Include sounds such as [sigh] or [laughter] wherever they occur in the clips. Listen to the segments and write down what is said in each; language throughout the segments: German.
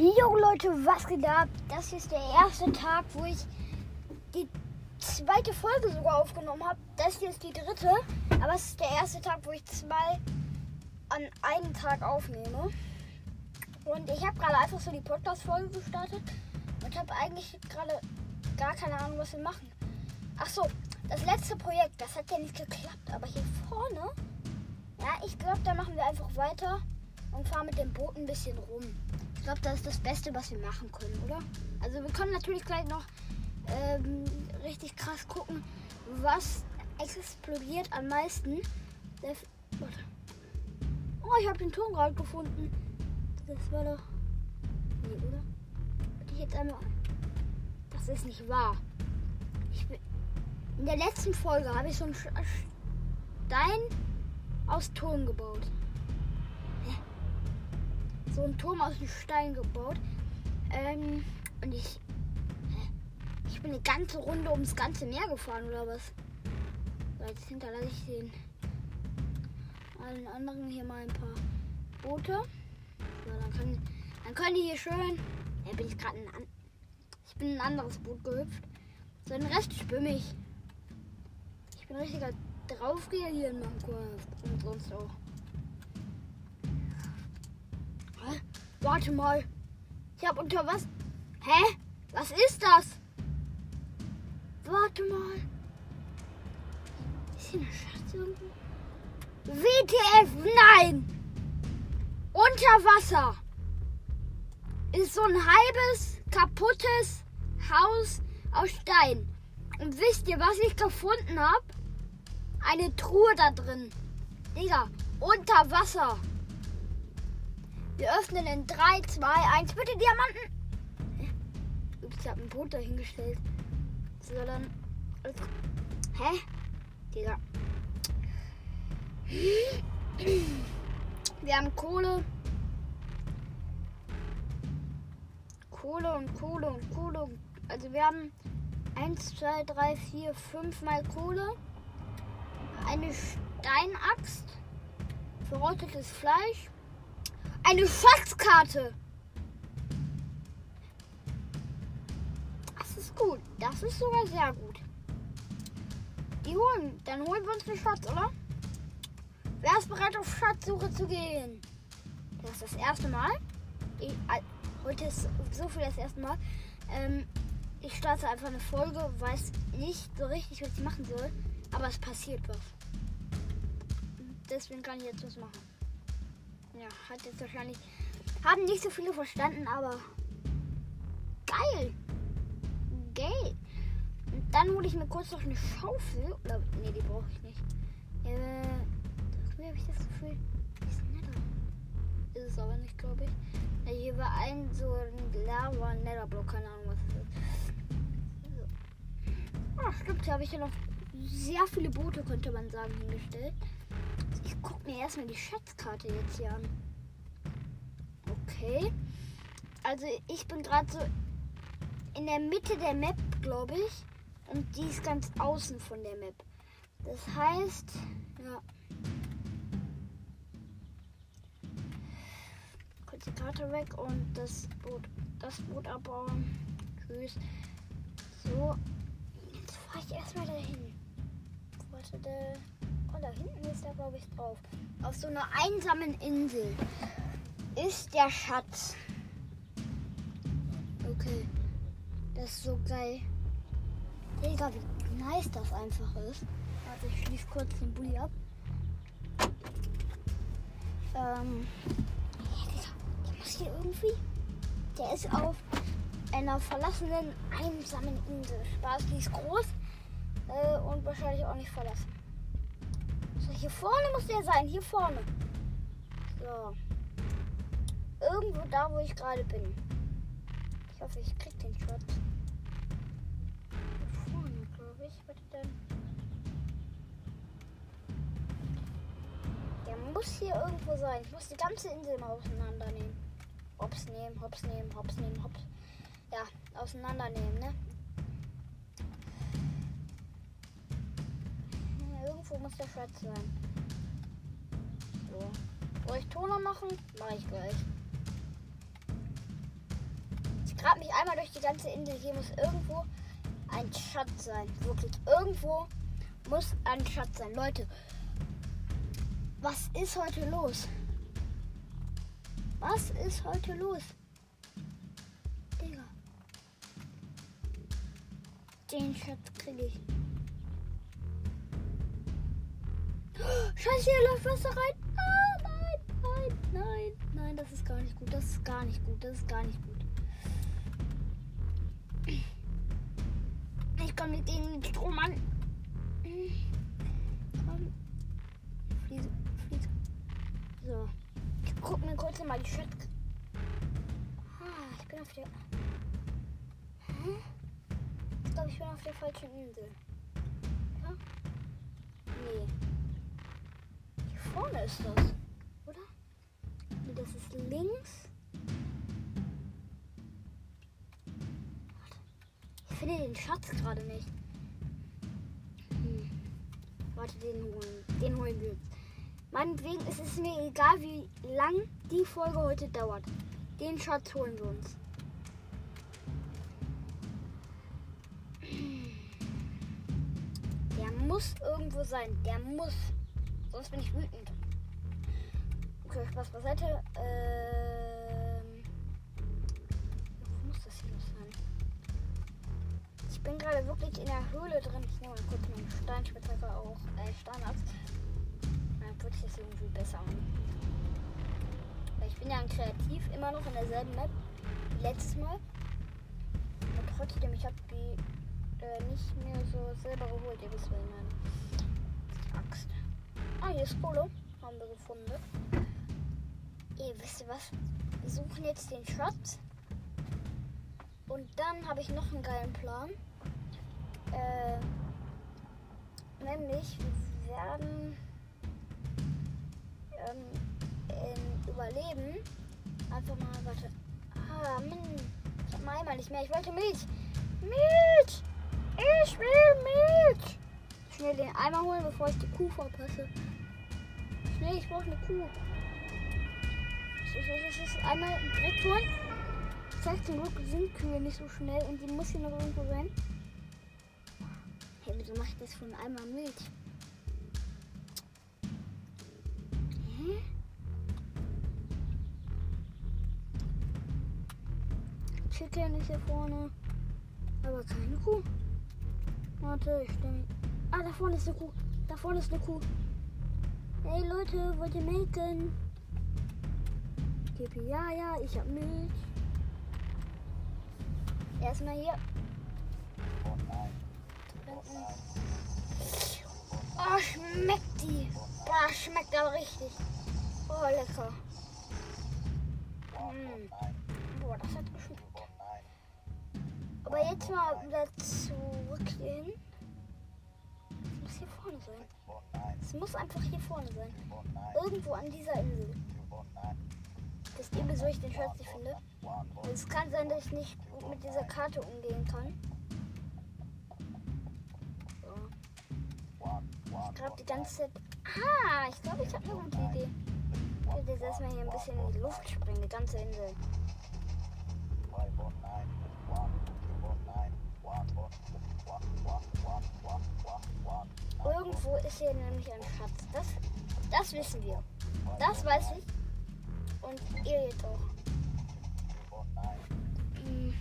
Jo Leute, was geht ab? Das ist der erste Tag, wo ich die zweite Folge sogar aufgenommen habe. Das hier ist die dritte, aber es ist der erste Tag, wo ich zwei an einem Tag aufnehme. Und ich habe gerade einfach so die Podcast-Folge gestartet und habe eigentlich gerade gar keine Ahnung, was wir machen. Ach so, das letzte Projekt, das hat ja nicht geklappt, aber hier vorne, ja, ich glaube, da machen wir einfach weiter und fahren mit dem Boot ein bisschen rum. Ich glaube, das ist das Beste, was wir machen können, oder? Also wir können natürlich gleich noch ähm, richtig krass gucken, was explodiert am meisten. Oh, ich habe den Turm gerade gefunden. Das war doch... Nee, oder? Ich jetzt einmal... Das ist nicht wahr. Bin... In der letzten Folge habe ich so einen Stein aus Ton gebaut so einen Turm aus dem Stein gebaut. Ähm, und ich. Ich bin eine ganze Runde ums ganze Meer gefahren oder was? So, jetzt hinterlasse ich den allen anderen hier mal ein paar Boote. So, dann, kann, dann können die hier schön. Ja, bin ich gerade ein. Ich bin ein anderes Boot gehüpft. So, den Rest schwimme ich. Ich bin richtiger draufgeher hier in Minecraft und sonst auch. Warte mal. Ich habe unter was? Hä? Was ist das? Warte mal. Ist hier eine Schatz irgendwo? WTF, nein! Unter Wasser ist so ein halbes kaputtes Haus aus Stein. Und wisst ihr, was ich gefunden habe? Eine Truhe da drin. Digga, unter Wasser. Wir öffnen in 3, 2, 1. Bitte Diamanten. Ups, ich habe ein Boot dahingestellt. So, dann. Hä? Digga. Wir haben Kohle. Kohle und Kohle und Kohle. Also wir haben 1, 2, 3, 4, 5 mal Kohle. Eine Steinaxt. Verrottetes Fleisch. Eine Schatzkarte. Das ist gut. Das ist sogar sehr gut. Die holen. Dann holen wir uns den Schatz, oder? Wer ist bereit, auf Schatzsuche zu gehen? Das ist das erste Mal. Ich, heute ist so viel das erste Mal. Ähm, ich starte einfach eine Folge, weiß nicht so richtig, was ich machen soll. Aber es passiert was. Deswegen kann ich jetzt was machen. Ja, hat jetzt wahrscheinlich. Haben nicht so viele verstanden, aber. Geil! Geil! Und dann hole ich mir kurz noch eine Schaufel. Oder. Nee, die brauche ich nicht. Äh. Irgendwie habe ich das Gefühl. Ist netter. Ist es aber nicht, glaube ich. Ja, hier war ein so ein Lava Netherblock, keine Ahnung was das ist. So. Ah, stimmt, hier habe ich ja noch sehr viele Boote, könnte man sagen, hingestellt. Ich gucke mir erstmal die Schatzkarte jetzt hier an. Okay. Also ich bin gerade so in der Mitte der Map, glaube ich. Und die ist ganz außen von der Map. Das heißt, ja. Kurz die Karte weg und das Boot, das Boot abbauen. Tschüss. So. Jetzt fahre ich erstmal dahin. Warte, der. Da hinten ist er, glaube ich, drauf. Auf so einer einsamen Insel ist der Schatz. Okay. Das ist so geil. Digga, wie nice das einfach ist. Warte, ich schließe kurz den Bulli ab. Ähm. Der muss hier irgendwie. Der ist auf einer verlassenen, einsamen Insel. Spaß, die ist groß äh, und wahrscheinlich auch nicht verlassen. Hier vorne muss der sein, hier vorne. So. Irgendwo da, wo ich gerade bin. Ich hoffe, ich krieg den Shot. Vorne, glaube ich. Warte dann. Der muss hier irgendwo sein. Ich muss die ganze Insel mal auseinandernehmen. Hops nehmen, hops nehmen, hops nehmen, hops. Ja, auseinandernehmen, ne? Irgendwo muss der Schatz sein. So. Soll ich Toner machen? Mache ich gleich. grab mich einmal durch die ganze Insel. Hier muss irgendwo ein Schatz sein. Wirklich, irgendwo muss ein Schatz sein. Leute, was ist heute los? Was ist heute los? Digga. Den Schatz kriege ich. Scheiße, hier läuft Wasser rein. Ah, nein, nein, nein, nein, das ist gar nicht gut. Das ist gar nicht gut. Das ist gar nicht gut. Ich komme mit denen Strom an. Komm. Fliese, Fliese. So. Ich guck mir kurz mal die Schatz. Ah, ich bin auf der. Hm? Ich glaube, ich bin auf der falschen Insel. Ja? Nee. Vorne ist das. Oder? Nee, das ist links. Ich finde den Schatz gerade nicht. Hm. Warte, den holen. Den holen wir jetzt. Meinetwegen ist es mir egal, wie lang die Folge heute dauert. Den Schatz holen wir uns. Der muss irgendwo sein. Der muss. Sonst bin ich wütend. Okay, Spaß beiseite. Ähm, wo muss das hier noch sein? Ich bin gerade wirklich in der Höhle drin. Ich nehme mal kurz meinen Steinspitzhacke auch. Äh, Steinachs. Dann wird das irgendwie besser ich bin ja ein Kreativ, immer noch in derselben Map letztes Mal. Und trotzdem, ich habe die äh, nicht mehr so selber geholt. Ihr wisst, was ich meine. Axt. Ah, hier ist Kohle. Haben wir gefunden. Ihr wisst ihr was? Wir suchen jetzt den Schatz. Und dann habe ich noch einen geilen Plan. Äh, nämlich, wir werden ähm, Überleben einfach mal, warte. Ah, Mann. Ich hab mal einmal nicht mehr. Ich wollte Milch. Milch! Ich will Milch! Schnell den Eimer holen, bevor ich die Kuh verpasse. Schnell, ich brauche eine Kuh. So, so, so, so. Einmal direkt holen. Das heißt, zum Glück sind Kühe nicht so schnell und die muss hier noch irgendwo sein. Hey, wieso mache ich das von Eimer Milch? Hä? Chicken ist hier vorne. Aber keine Kuh. Warte, ich mich. Ah, da vorne ist eine Kuh. Da vorne ist eine Kuh. Hey Leute, wollt ihr melken? Ja, ja, ich hab Milch. Erstmal hier. Oh, schmeckt die. Boah, schmeckt aber richtig. Oh, lecker. Mm. Boah, das hat geschmeckt. Aber jetzt mal wieder zurück hierhin. Es muss hier vorne sein. Es muss einfach hier vorne sein. Irgendwo an dieser Insel. Wisst ihr, wieso ich den Schatz nicht finde? Es kann sein, dass ich nicht mit dieser Karte umgehen kann. So. Ich grab die ganze Zeit. Ah, ich glaube, ich habe eine gute Idee. Ich werde jetzt erstmal hier ein bisschen in die Luft springen, die ganze Insel. Irgendwo ist hier nämlich ein Schatz. Das, das wissen wir. Das weiß ich. Und ihr jetzt auch. Hm.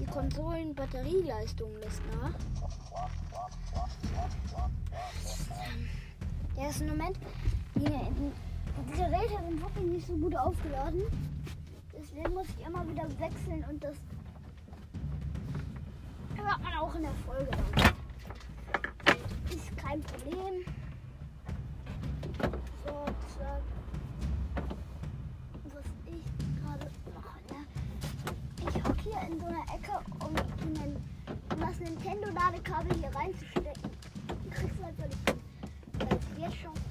Die Konsolen-Batterieleistung lässt nach. Ja, ist ein Moment. Die, die Geräte sind wirklich nicht so gut aufgeladen. Deswegen muss ich immer wieder wechseln und das hört man auch in der Folge dann. Kein Problem. So. Was ich gerade mache, ne? Ich hocke hier in so einer Ecke, um, einen, um das Nintendo-Ladekabel hier reinzustecken. Du kriegst halt hin. Weil es wird schon.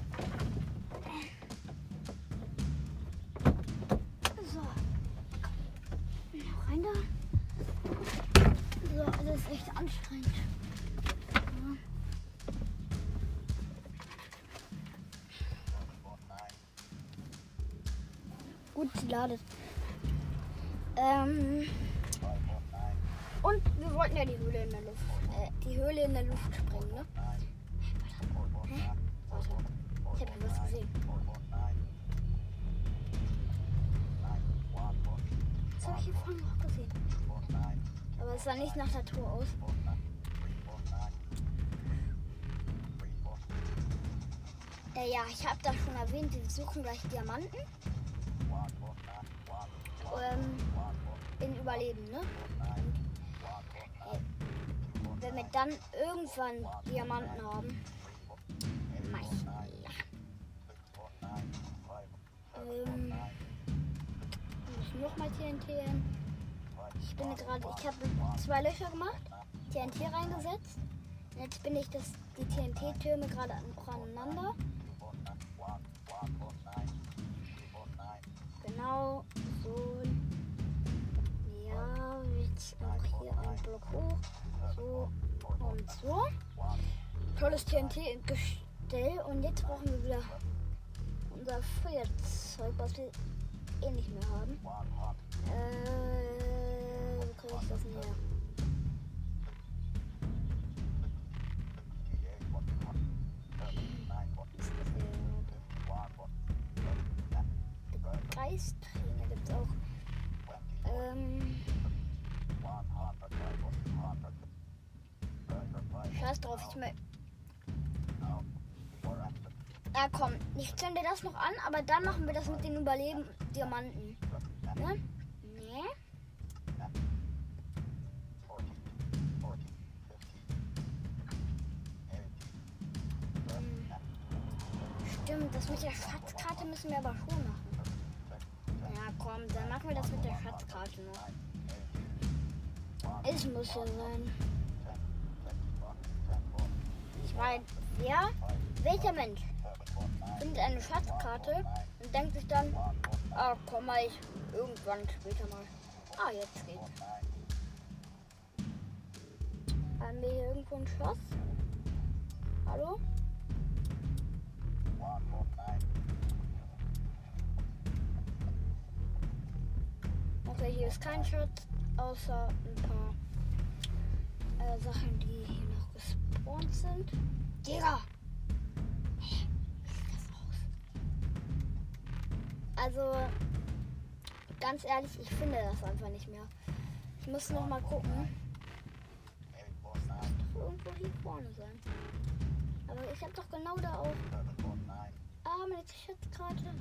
Ladet. Ähm, und wir wollten ja die Höhle in der Luft, äh, die Höhle in der Luft sprengen, ne? Ich habe hier was gesehen. Das habe ich hier vorhin noch gesehen. Aber es sah nicht nach der Tour aus. Äh, ja, ich habe da schon erwähnt, wir suchen gleich Diamanten. Ähm, in Überleben, ne? Und, äh, wenn wir dann irgendwann Diamanten haben. Ähm, muss noch mal TNT. Ich bin gerade, ich habe zwei Löcher gemacht, TNT reingesetzt. Jetzt bin ich das, die TNT-Türme gerade aneinander. Genau so. Jetzt noch hier ein Block hoch. So und so. Tolles TNT-Gestell. Und jetzt brauchen wir wieder unser Feuerzeug, was wir eh nicht mehr haben. Äh, wo kriege ich das denn her? Geisträne gibt es auch. Ähm, scheiß drauf, ich mein. Ja, komm, ich zünde das noch an, aber dann machen wir das mit den Überleben Diamanten. Ne? Nee. Hm. Stimmt, das mit der Schatzkarte müssen wir aber schon machen. Ja, komm, dann machen wir das mit der Schatzkarte noch. Es muss ja sein. Meine, wer, welcher Mensch findet eine Schatzkarte und denkt sich dann, ah, komm mal, ich irgendwann später mal. Ah, jetzt geht's. Haben wir hier irgendwo ein Schloss? Hallo? Okay, hier ist kein Schatz, außer ein paar äh, Sachen, die gespawnt sind. Digga! Also, ganz ehrlich, ich finde das einfach nicht mehr. Ich muss noch mal gucken. Das doch irgendwo hier vorne sein. Aber ich habe doch genau da auch. Ah, meine Schatzkarte.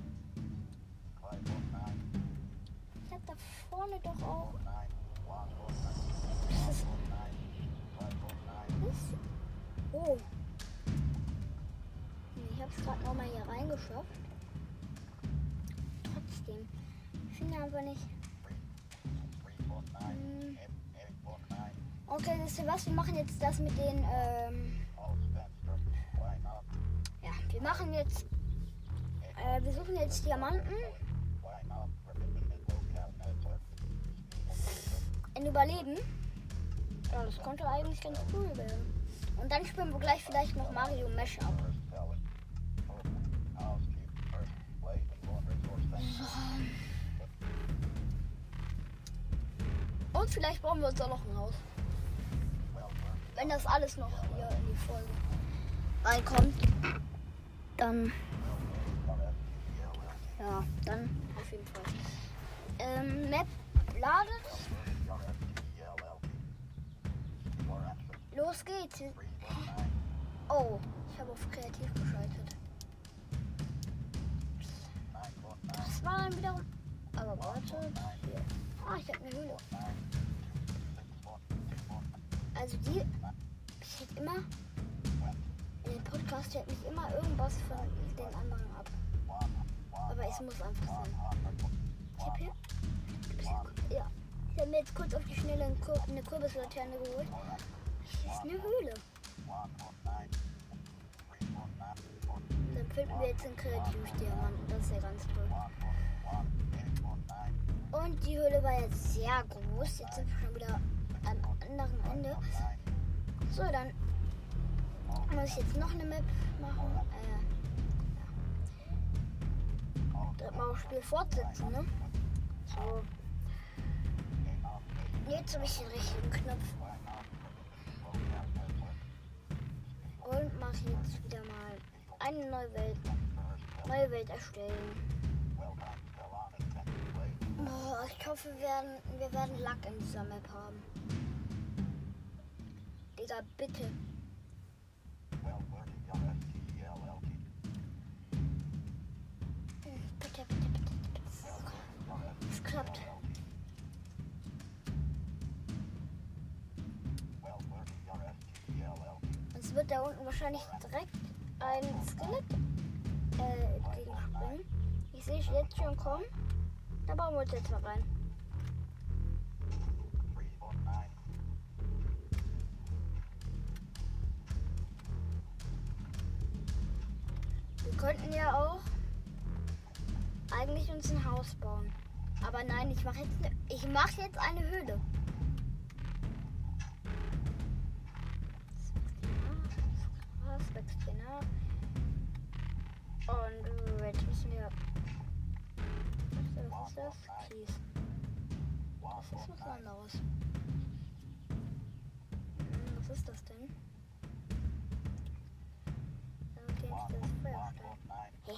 Ich habe da vorne doch auch. Das ist. Oh. Ich habe es gerade noch mal hier reingeschafft. Trotzdem. Ich finde einfach nicht. Hm. Okay, wisst ihr was? Wir machen jetzt das mit den. Ähm, ja, wir machen jetzt. Äh, wir suchen jetzt Diamanten. in Überleben. Ja, das konnte eigentlich ganz cool werden. Und dann spielen wir gleich vielleicht noch Mario Mesh ab. Und vielleicht brauchen wir uns auch noch ein Haus. Wenn das alles noch hier in die Folge reinkommt, dann. Ja, dann auf jeden Fall. Ähm, Map ladet. Los geht's. Oh, ich habe auf kreativ geschaltet. Das war dann wiederum. Aber warte. Hier. Ah, ich habe eine Höhle. Also die. Ich hätte immer. In dem Podcast hält mich immer irgendwas von den anderen ab. Aber es muss einfach sein. Ich habe hier. Ja. Ich habe mir jetzt kurz auf die Schnelle eine Kürbislaterne geholt. Hier ist eine Höhle. Finden wir jetzt einen Kreativdiamanten. Das ist ja ganz toll. Und die Höhle war jetzt sehr groß. Jetzt sind wir schon wieder am anderen Ende. So, dann muss ich jetzt noch eine Map machen. Äh, ja. Direkt mal aufs Spiel fortsetzen, ne? So. Jetzt habe ich den richtigen Knopf. Und mache jetzt wieder mal eine neue Welt. Neue Welt erstellen. Oh, ich hoffe, wir werden, wir werden Lack in dieser Map haben. Digga, bitte. Bitte, bitte, bitte, bitte. Es klappt. Es wird da unten wahrscheinlich direkt ein Skelett äh, entgegenspringen. Ich sehe es jetzt schon kommen. Da bauen wir uns jetzt mal rein. Wir könnten ja auch eigentlich uns ein Haus bauen. Aber nein, ich mache jetzt, ne, ich mache jetzt eine Höhle. Hier nach. Und jetzt müssen wir. Was ist das? Kies. Das ist was anderes. Hm, Was ist das denn? Okay, das ist Feuerstein. Hä?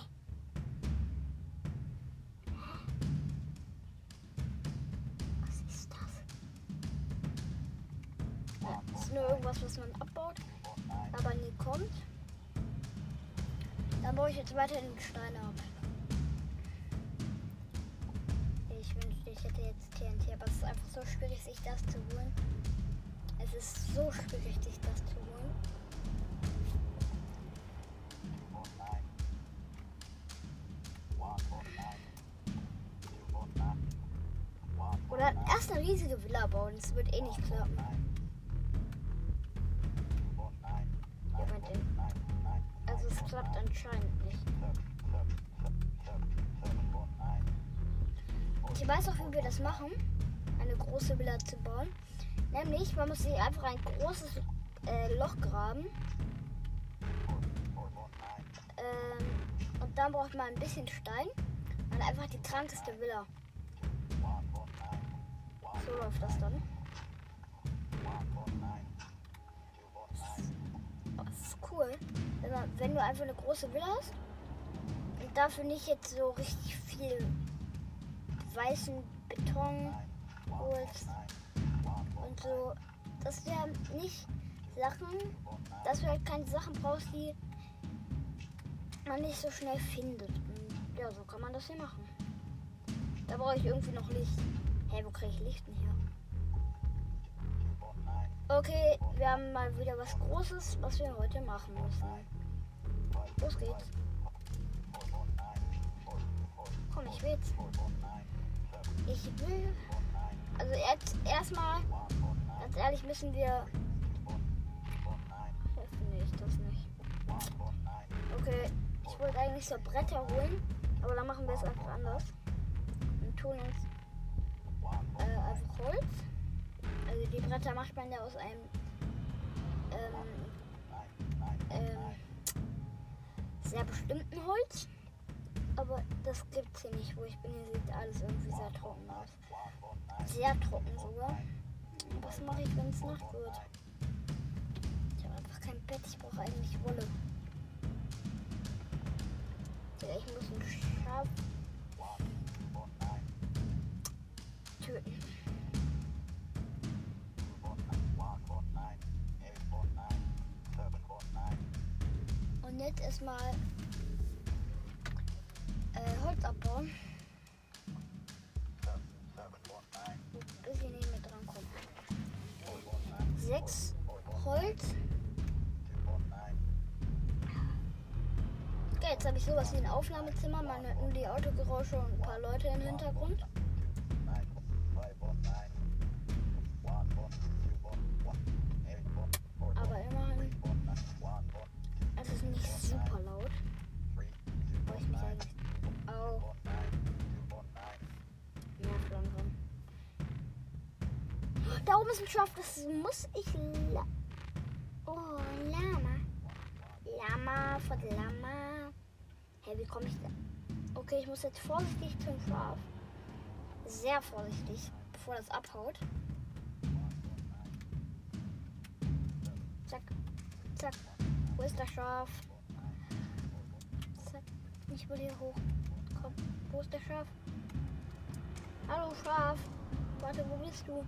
Was ist das ist nur irgendwas, was man abbaut, aber nie kommt. Dann baue ich jetzt weiter den Stein ab. Ich wünschte, ich hätte jetzt TNT, aber es ist einfach so schwierig, sich das zu holen. Es ist so schwierig, sich das zu holen. Oder erst eine riesige Villa bauen, das wird eh nicht klappen. Anscheinend nicht. Ich weiß auch, wie wir das machen, eine große Villa zu bauen. Nämlich, man muss sich einfach ein großes äh, Loch graben. Ähm, und dann braucht man ein bisschen Stein. Und einfach die krankeste Villa. So läuft das dann. Das ist cool, wenn, du einfach eine große Villa hast und dafür nicht jetzt so richtig viel weißen Beton holst und so. Dass du ja nicht Sachen, dass du halt keine Sachen brauchst, die man nicht so schnell findet. Und ja, so kann man das hier machen. Da brauche ich irgendwie noch Licht. Hä, hey, wo kriege ich Licht denn hier? Okay, wir haben mal wieder was Großes, was wir heute machen müssen. Los geht's. Komm, ich will's. Ich will. Also jetzt erstmal, ganz ehrlich, müssen wir. Finde ich das nicht. Okay, ich wollte eigentlich so Bretter holen, aber dann machen wir es einfach anders. Und tun uns äh, einfach Holz. Also die Bretter macht man ja aus einem ähm, ähm, sehr bestimmten Holz. Aber das gibt's hier nicht, wo ich bin. Hier sieht alles irgendwie sehr trocken aus. Sehr trocken sogar. Was mache ich, wenn es Nacht wird? Ich habe einfach kein Bett. Ich brauche eigentlich Wolle. Ja, ich muss ein Schaf töten. Und jetzt erstmal äh, Holz abbauen. Bis ich nicht mehr dran komme. Sechs Holz. Okay, jetzt habe ich sowas wie ein Aufnahmezimmer. Man hört nur die Autogeräusche und ein paar Leute im Hintergrund. Naturwissenschaft, das muss ich. La oh, Lama. Lama, von Lama. Hey, wie komme ich da? Okay, ich muss jetzt vorsichtig zum Schaf. Sehr vorsichtig, bevor das abhaut. Zack, zack. Wo ist der Schaf? Zack. Ich will hier hoch. Komm, wo ist der Schaf? Hallo Schaf. Warte, wo bist du?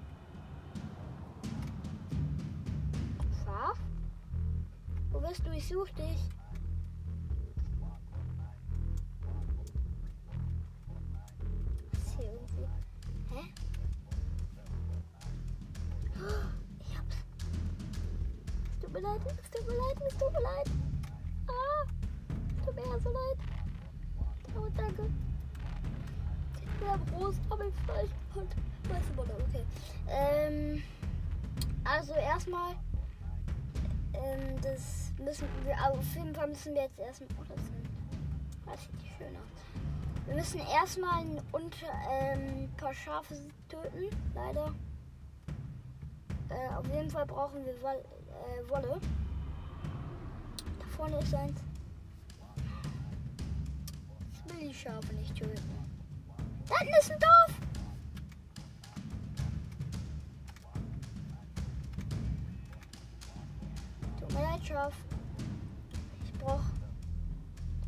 Schaf? Wo bist du? Ich suche dich. Ist hier irgendwie. Hä? Ich hab's. Es tut mir leid, es tut mir leid, es tut mir leid. Ah, es tut mir ja so leid. Oh, danke. Der Brust habe ich falsch und weiße Butter, okay. Ähm, also erstmal, ähm, das müssen wir, auf jeden Fall müssen wir jetzt erstmal, oh, das, sind, das sieht schön aus. Wir müssen erstmal ein unter, ähm, paar Schafe töten, leider. Äh, auf jeden Fall brauchen wir Woll, äh, Wolle. Da vorne ist eins. Ich will die Schafe nicht töten. Da hinten ist ein Dorf. Schaf. Ich brauch.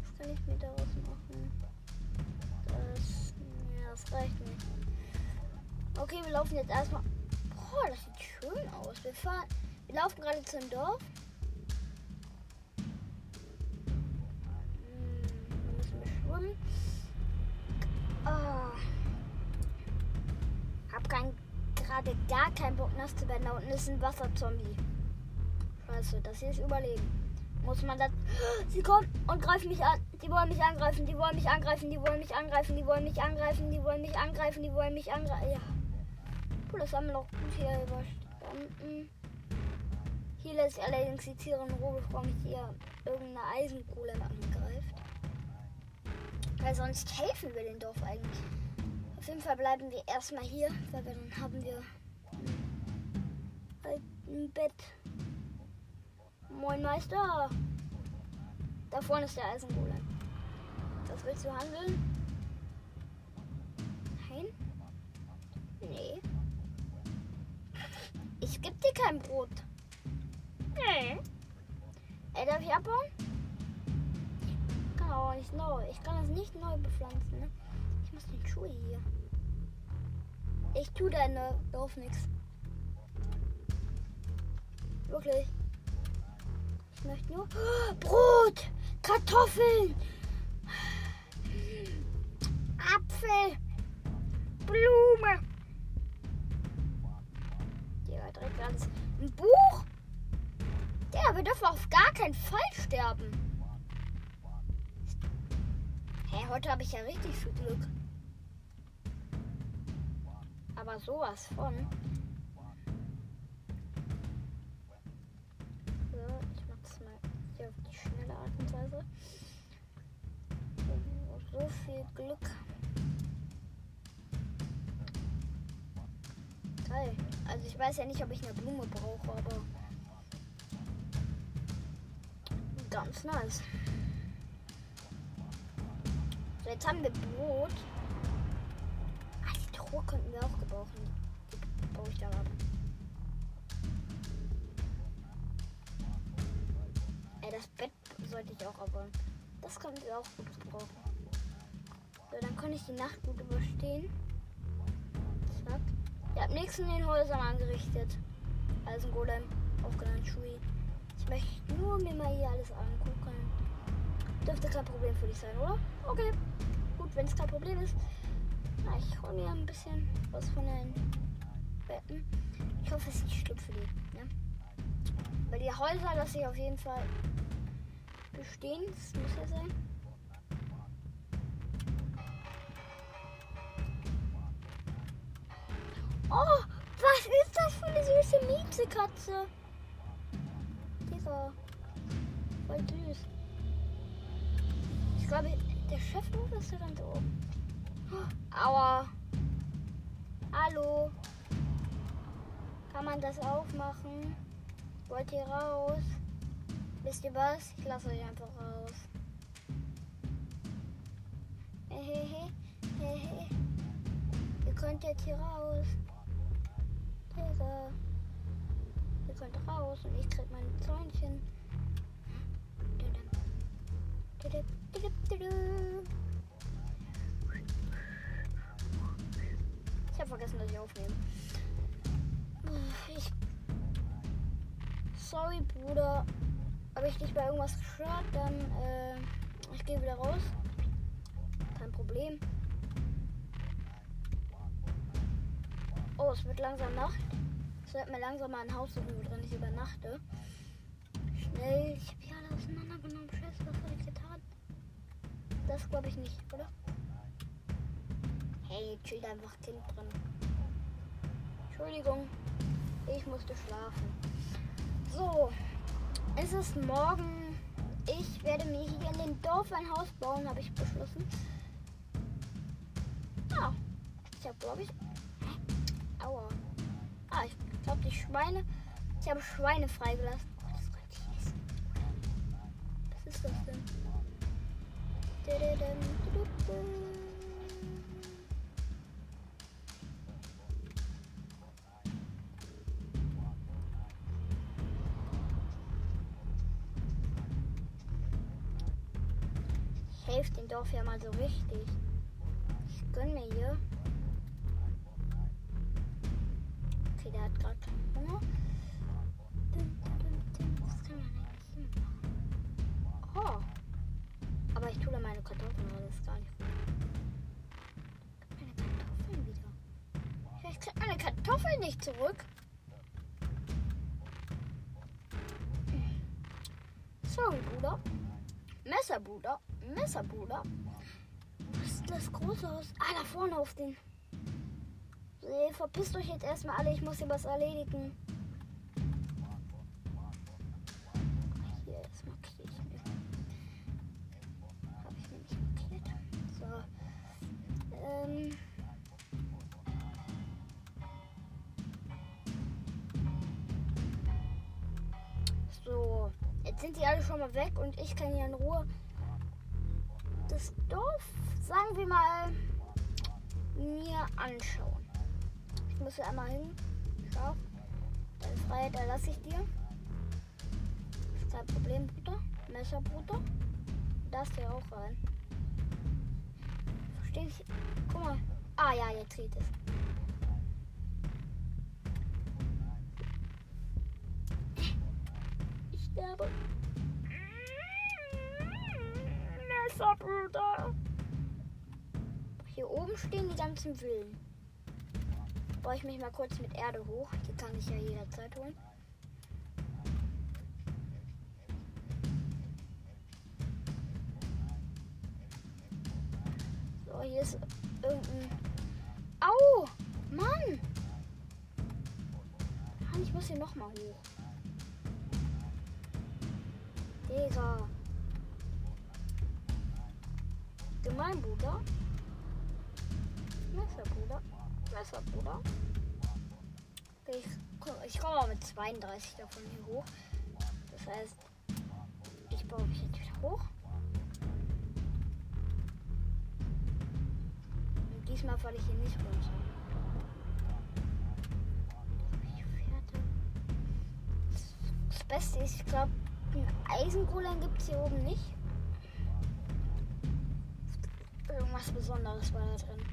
Was kann ich mir daraus machen? Das. Ja, das reicht nicht. Okay, wir laufen jetzt erstmal. Boah, das sieht schön aus. Wir fahren. Wir laufen gerade zum Dorf. Hm, müssen schwimmen. Ah. Hab gerade gar keinen Bock nass zu werden. Da unten ist ein Wasserzombie. Scheiße, das hier ist Überleben. Muss man das. Sie kommen und greifen mich an. Die wollen mich angreifen, die wollen mich angreifen, die wollen mich angreifen, die wollen mich angreifen, die wollen mich angreifen, die wollen mich angreifen. Ja. Puh, das haben wir noch gut hier überstanden. Hier lässt allerdings die Tiere in Ruhe, bevor mich hier irgendeine Eisenkohle angreift. Weil sonst helfen wir dem Dorf eigentlich. Auf jeden Fall bleiben wir erstmal hier, weil dann haben wir halt ein Bett. Moin Meister. Da vorne ist der Eisengolem. Was willst du handeln? Nein? Nee. Ich geb dir kein Brot. Nee. Ey, darf ich abbauen? Ich kann aber nicht neu. Ich kann das nicht neu bepflanzen, ne? Ich muss den Schuhe hier. Ich tu deine Dorf nichts. Wirklich. Möchte nur Brot, Kartoffeln, Apfel, Blume. Ja, direkt alles. Ein Buch? Ja, wir dürfen auf gar keinen Fall sterben. Hey, heute habe ich ja richtig viel Glück. Aber sowas von. Viel Glück. Geil. Also ich weiß ja nicht, ob ich eine Blume brauche, aber ganz nice. So, jetzt haben wir Brot. Ah, die Truhe könnten wir auch gebrauchen. Die baue ich da ab. Ey, das Bett sollte ich auch abbauen. Das können wir auch gut gebrauchen. So, dann kann ich die Nacht gut überstehen. Zack. Ja, am nächsten den Häusern angerichtet. Also ein Golem, genannt Shui. Ich möchte nur mir mal hier alles angucken. Dürfte kein Problem für dich sein, oder? Okay. Gut, wenn es kein Problem ist. Na, ich hole mir ein bisschen was von den Betten. Ich hoffe, es ist nicht schlimm für die. Ne? Weil die Häuser lasse ich auf jeden Fall bestehen. Das muss ja sein. Oh, was ist das für eine süße Miezekatze? Digga. Voll süß. Ich glaube, der Chefhof ist ja ganz oben. Oh, aua. Hallo. Kann man das aufmachen? Wollt ihr raus? Wisst ihr was? Ich lasse euch einfach raus. Hehehe. Hehe. Ihr könnt jetzt hier raus. Digga. Ihr könnt raus und ich krieg meine Zäunchen. Ich habe vergessen, dass ich aufnehme. Ich. Sorry, Bruder. Habe ich dich bei irgendwas gestört, dann äh, ich gehe wieder raus. Kein Problem. Oh, es wird langsam Nacht. Ich sollte mir langsam mal ein Haus suchen, wo drin ich übernachte. Schnell. Ich habe hier alle auseinandergenommen. Scheiße, was habe ich getan? Das glaube ich nicht, oder? Hey, chillt einfach Kind drin. Entschuldigung, ich musste schlafen. So, es ist morgen. Ich werde mir hier in dem Dorf ein Haus bauen, habe ich beschlossen. Ah, ich habe, glaube ich. Aua. Ah, ich glaube, die Schweine. Ich habe Schweine freigelassen. Oh, das könnte ich essen. Was ist das denn? Ich helfe dem Dorf ja mal so richtig. Ich gönn mir hier. Haus? Ah, da vorne auf den. Verpisst euch jetzt erstmal alle, ich muss hier was erledigen. Ich muss hier einmal hin. Schau. Deine Freiheit erlasse ich dir. Ist kein Problem, Bruder. Messer, Bruder. Du ja auch rein. Verstehe ich. Guck mal. Ah ja, jetzt geht es. Ich sterbe. Messer, Bruder. Hier oben stehen die ganzen Villen. Baue ich mich mal kurz mit Erde hoch. Die kann ich ja jederzeit holen. So, hier ist irgendein. Au! Mann! Mann, ich muss hier nochmal hoch. Digga. Gemein, Bruder. Messerbruder. Messerbruder. Okay, ich, ich komme mal mit 32 davon hier hoch. Das heißt, ich baue mich jetzt wieder hoch. Und diesmal falle ich hier nicht runter. Das Beste ist, ich glaube, einen Eisengolem gibt es hier oben nicht. Irgendwas Besonderes war da drin.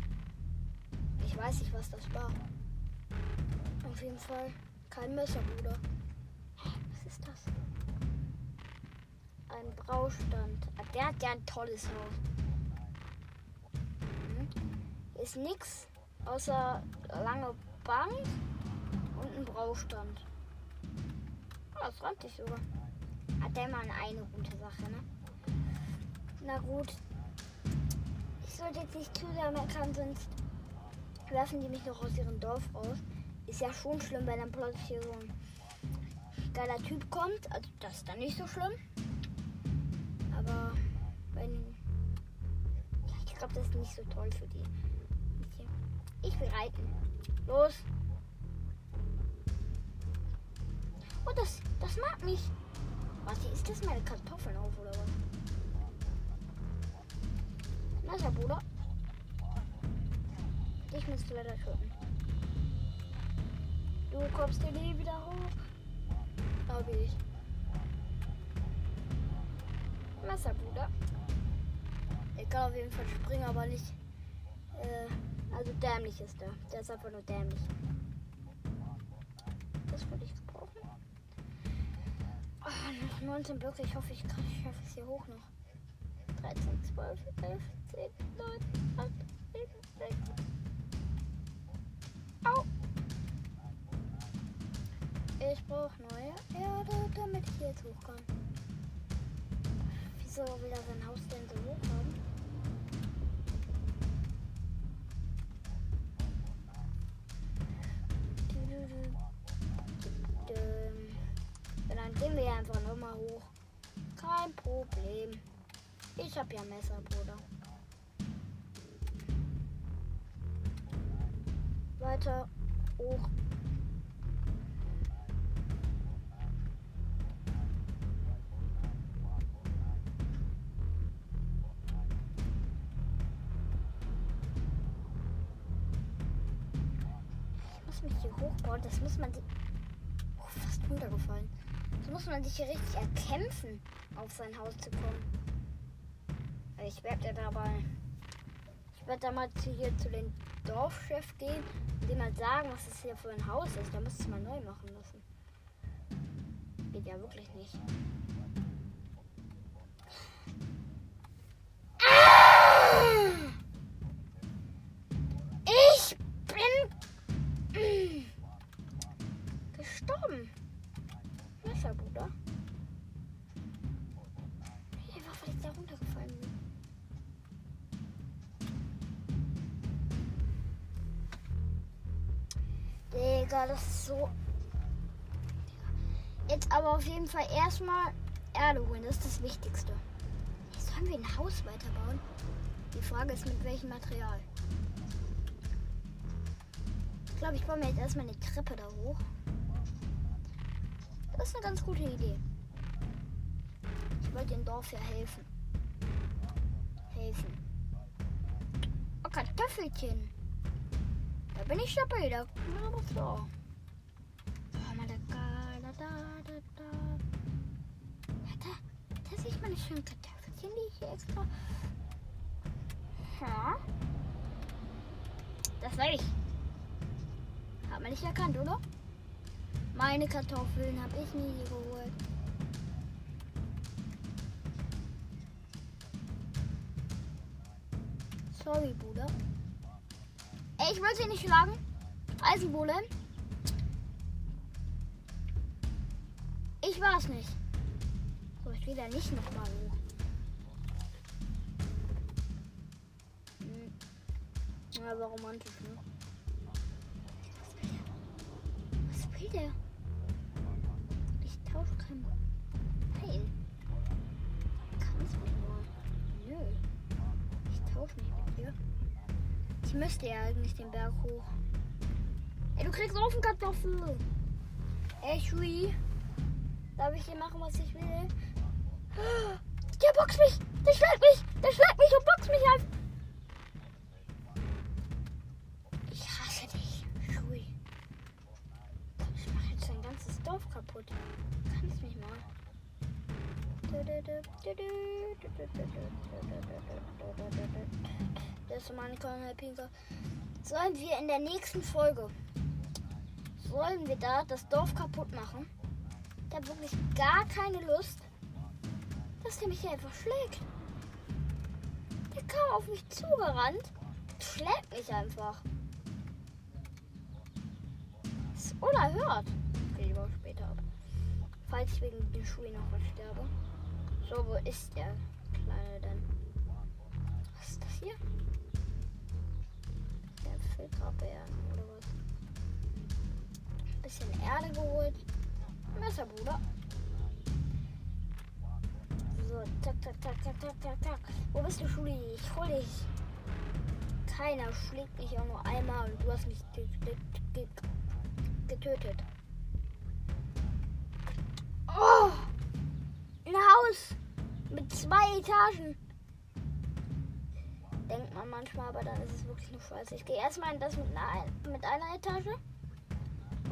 Ich weiß nicht, was das war. Auf jeden Fall kein Messerbruder. Hä, Was ist das? Ein Braustand. Ah, Der hat ja ein tolles Haus. Hier ist nix außer lange Bank und ein Braustand. Ah, das räumt sich sogar. Hat der mal eine gute Sache, ne? Na gut. Ich sollte jetzt nicht zu sehr meckern, sonst werfen die mich noch aus ihrem Dorf raus. Ist ja schon schlimm, wenn dann plötzlich hier so ein geiler Typ kommt. Also das ist dann nicht so schlimm. Aber wenn. Ich glaube, das ist nicht so toll für die. Ich will reiten. Los. Oh, das, das mag mich. Warte, ist das meine Kartoffeln auf oder was? Na, ist Ich muss leider töten. Du kommst hier nie wieder hoch. Habe ich. Messerbruder. Er kann auf jeden Fall springen, aber nicht. Äh, also dämlich ist er. Der ist einfach nur dämlich. Das wollte ich gebrauchen. Oh, 19 Blöcke. Ich hoffe, ich, kann, ich schaffe es hier hoch noch. 13, 12, 11, 10, 9, 8, 7, 6. Au! Ich brauche neue Erde, damit ich jetzt hoch kann. Wieso will er sein Haus denn so hoch haben? Dann gehen wir einfach nochmal hoch. Kein Problem. Ich hab ja Messer, Bruder. Weiter hoch. Ich muss mich hier hochbauen. Das muss man sich. Oh, fast runtergefallen. Das muss man sich hier richtig erkämpfen, auf sein Haus zu kommen. Ich werde ja dabei. Ich werde da mal zu, hier zu den Dorfchef gehen und dem mal sagen, was das hier für ein Haus ist. Da muss es mal neu machen lassen. Geht ja wirklich nicht. Ah! Ich bin gestorben. Messer, Bruder. Einfach weil ich da runtergefallen Digga, das ist so. Jetzt aber auf jeden Fall erstmal Erde holen, das ist das Wichtigste. Sollen wir ein Haus weiterbauen? Die Frage ist, mit welchem Material? Ich glaube, ich baue mir jetzt erstmal eine Treppe da hoch. Das ist eine ganz gute Idee. Ich wollte dem Dorf ja helfen. Helfen. Oh, Kartoffelchen. Da bin ich dabei. Da, na, was so. Oh, mal da, da, da, da, da. Ja, da, da sehe ich meine schönen Kartoffelchen, die ich hier extra. Ja. Das war ich. Hat man nicht erkannt, oder? Meine Kartoffeln habe ich nie geholt. Sorry, Bruder. Ich wollte sie nicht schlagen. Eisenbolem. Ich war es nicht. So, ich da nicht nochmal hoch. Hm. Aber romantisch, ne? Was will der? Ich tausche keinen. Nein. Kannst mich nur. Nö. Ich tausche nicht mit dir. Ich müsste ja eigentlich den Berg hoch. Ey, du kriegst Ofenkartoffel. Ey, Shui. Darf ich hier machen, was ich will? Der boxt mich! Der schlägt mich! Der schlägt mich und boxt mich an! Ich hasse dich, Shui. Ich mache jetzt dein ganzes Dorf kaputt. Kannst mich mal. Das ist meine kleine Pinker. Sollen wir in der nächsten Folge, sollen wir da das Dorf kaputt machen? Ich habe wirklich gar keine Lust, dass der mich hier einfach schlägt. Der kam auf mich zugerannt, schlägt mich einfach. Das ist unerhört. Okay, ich baue später ab. Falls ich wegen den Schuhen noch was sterbe. So, wo ist der Kleine denn? Was ist das hier? Der Filterbeeren oder bisschen Erde geholt. Messer, Bruder. So, zack, zack, zack, zack, zack, zack, zack. Wo bist du, Schuli? Ich hol dich. Keiner schlägt mich auch nur einmal und du hast mich ge ge ge getötet. Oh! Ein Haus mit zwei Etagen. Denkt man manchmal, aber dann ist es wirklich nur scheiße. Ich gehe erstmal in das mit einer, mit einer Etage.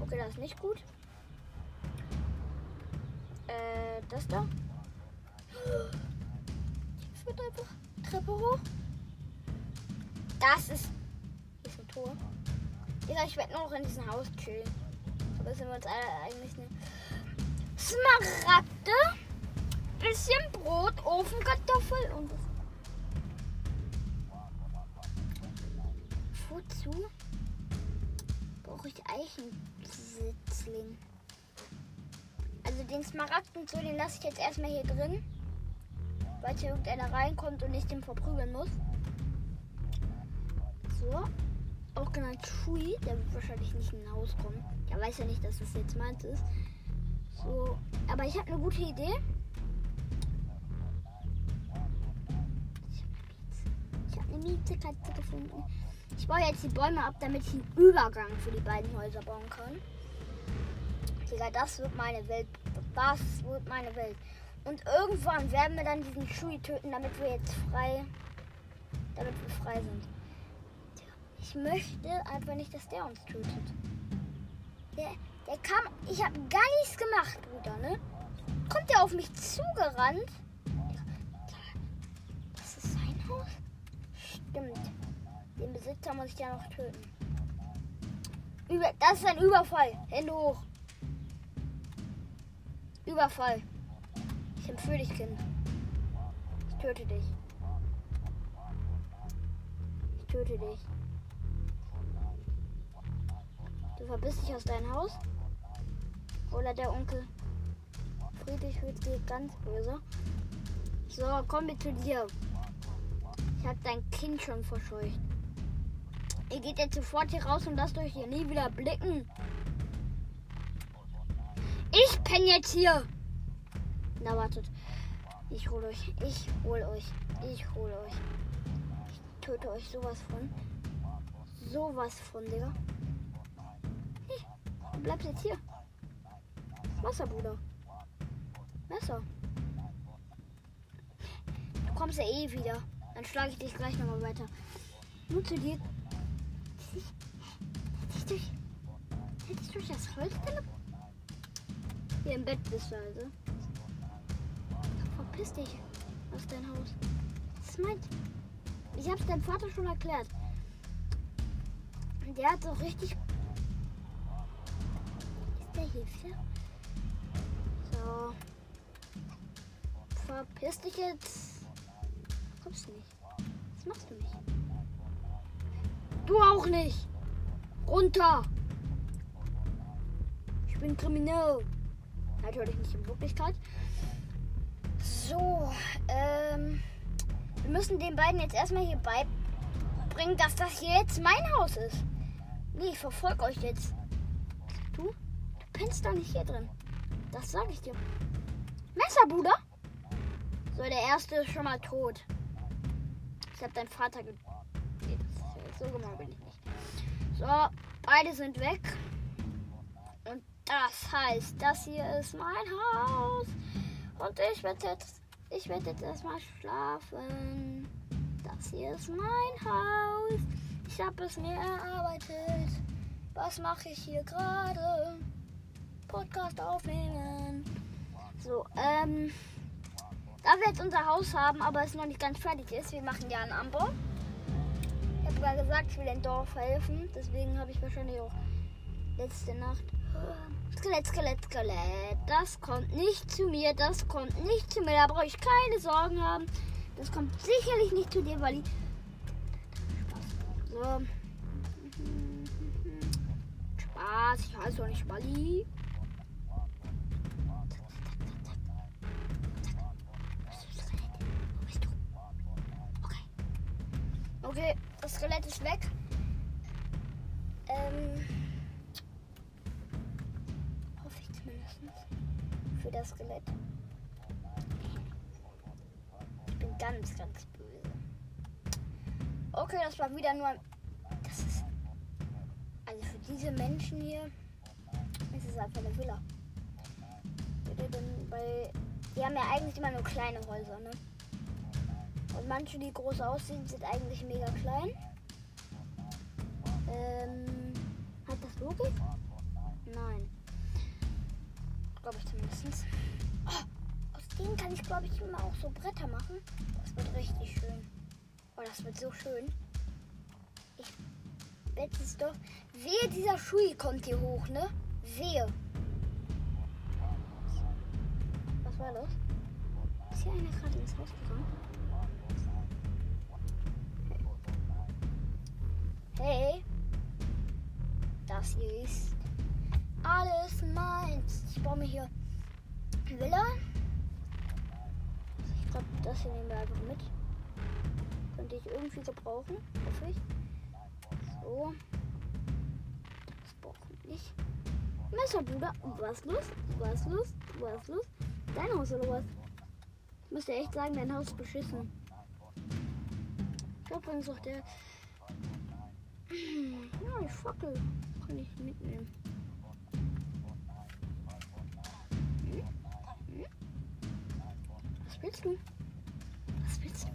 Okay, das ist nicht gut. Äh, das da. Ich würde einfach Treppe hoch. Das ist. Hier ist ein Tor. Ich werde nur noch in diesem Haus chillen. Aber sind wir uns alle eigentlich nicht. Smaragde, bisschen Brot, Ofenkartoffel und? Wozu brauche ich Eichensitzling? Also den Smaragd und so, den lasse ich jetzt erstmal hier drin. Weil hier irgendeiner reinkommt und ich den verprügeln muss. So. Auch genannt Shui. Der wird wahrscheinlich nicht in ein Haus kommen. Der weiß ja nicht, dass das jetzt meins ist. So. Aber ich habe eine gute Idee. Ich habe eine Mietekatze gefunden. Ich baue jetzt die Bäume ab, damit ich einen Übergang für die beiden Häuser bauen kann. Digga, das wird meine Welt. Das wird meine Welt. Und irgendwann werden wir dann diesen Shui töten, damit wir jetzt frei. Damit wir frei sind. Ich möchte einfach nicht, dass der uns tötet. Der, der kam. Ich habe gar nichts gemacht, Bruder, ne? Kommt der auf mich zugerannt? Das ist sein Haus? Stimmt. Den Besitzer muss ich ja noch töten. Über, das ist ein Überfall. Hände hoch. Überfall. Ich empfehle dich, Kind. Ich töte dich. Ich töte dich. Du verbiss dich aus deinem Haus. Oder der Onkel Friedrich wird dir ganz böse. So, komm wir zu dir. Ich hab dein Kind schon verscheucht. Ihr geht jetzt sofort hier raus und lasst euch hier nie wieder blicken. Ich penne jetzt hier. Na, wartet. Ich hol euch. Ich hol euch. Ich hol euch. Ich töte euch sowas von. Sowas von, Digga. Hey, du bleibst jetzt hier. Wasser, Bruder. Messer. Du kommst ja eh wieder. Dann schlage ich dich gleich nochmal weiter. Nur zu dir. Hätte [laughs] ich durch, Hier im Bett bist du also. Verpiss dich aus deinem Haus. Das meint. Ich hab's deinem Vater schon erklärt. Der hat so richtig. Ist der Hilfe? So. Verpiss dich jetzt. Kommst du nicht. Was machst du nicht? Du auch nicht. Runter. Ich bin kriminell. Natürlich nicht in Wirklichkeit. So, ähm, wir müssen den beiden jetzt erstmal hier beibringen, dass das hier jetzt mein Haus ist. Nee, ich verfolge euch jetzt. Du? Du pennst doch nicht hier drin. Das sage ich dir. Messer, Bruder? So, der erste ist schon mal tot. Ich habe deinen Vater ge... Nee, das ist so gemein bin ich nicht. So, beide sind weg. Das heißt, das hier ist mein Haus. Und ich werde jetzt, ich werde jetzt erstmal schlafen. Das hier ist mein Haus. Ich habe es mir erarbeitet. Was mache ich hier gerade? Podcast aufnehmen. So, ähm, da wir jetzt unser Haus haben, aber es noch nicht ganz fertig ist, wir machen ja einen Anbau. Ich habe sogar gesagt, ich will dem Dorf helfen. Deswegen habe ich wahrscheinlich auch letzte Nacht Skelett, Skelett, Skelett. Das kommt nicht zu mir. Das kommt nicht zu mir. Da brauche ich keine Sorgen haben. Das kommt sicherlich nicht zu dir, Wally. So. Spaß. Ich heiße doch nicht Wally. Okay, das Skelett ist weg. Ähm. Für das Skelett. Ich bin ganz, ganz böse. Okay, das war wieder nur. Das ist. Also für diese Menschen hier ist es einfach eine Villa. Weil die haben ja eigentlich immer nur kleine Häuser, ne? Und manche, die groß aussehen, sind eigentlich mega klein. Ähm, hat das Logik? Nein glaube ich zumindest. Oh, aus denen kann ich, glaube ich, immer auch so Bretter machen. Das wird richtig schön. Oh, das wird so schön. Ich wette es doch. Wehe, dieser Schui kommt hier hoch, ne? Wehe. Was war das? Ist hier einer gerade ins Haus gegangen? Hey. Das hier ist alles meins. Ich baue mir hier Villa. Ich glaube, das hier nehmen wir einfach mit. Könnte ich irgendwie gebrauchen, hoffe ich. So. Das brauchen wir nicht. Messer, Bruder. Was los? Was los? Was los? Dein Haus oder was? Ich muss dir echt sagen, dein Haus ist beschissen. Ich glaube, übrigens auch der. [clears throat] Ja, die Fackel kann ich mitnehmen. Willst du? Was willst du?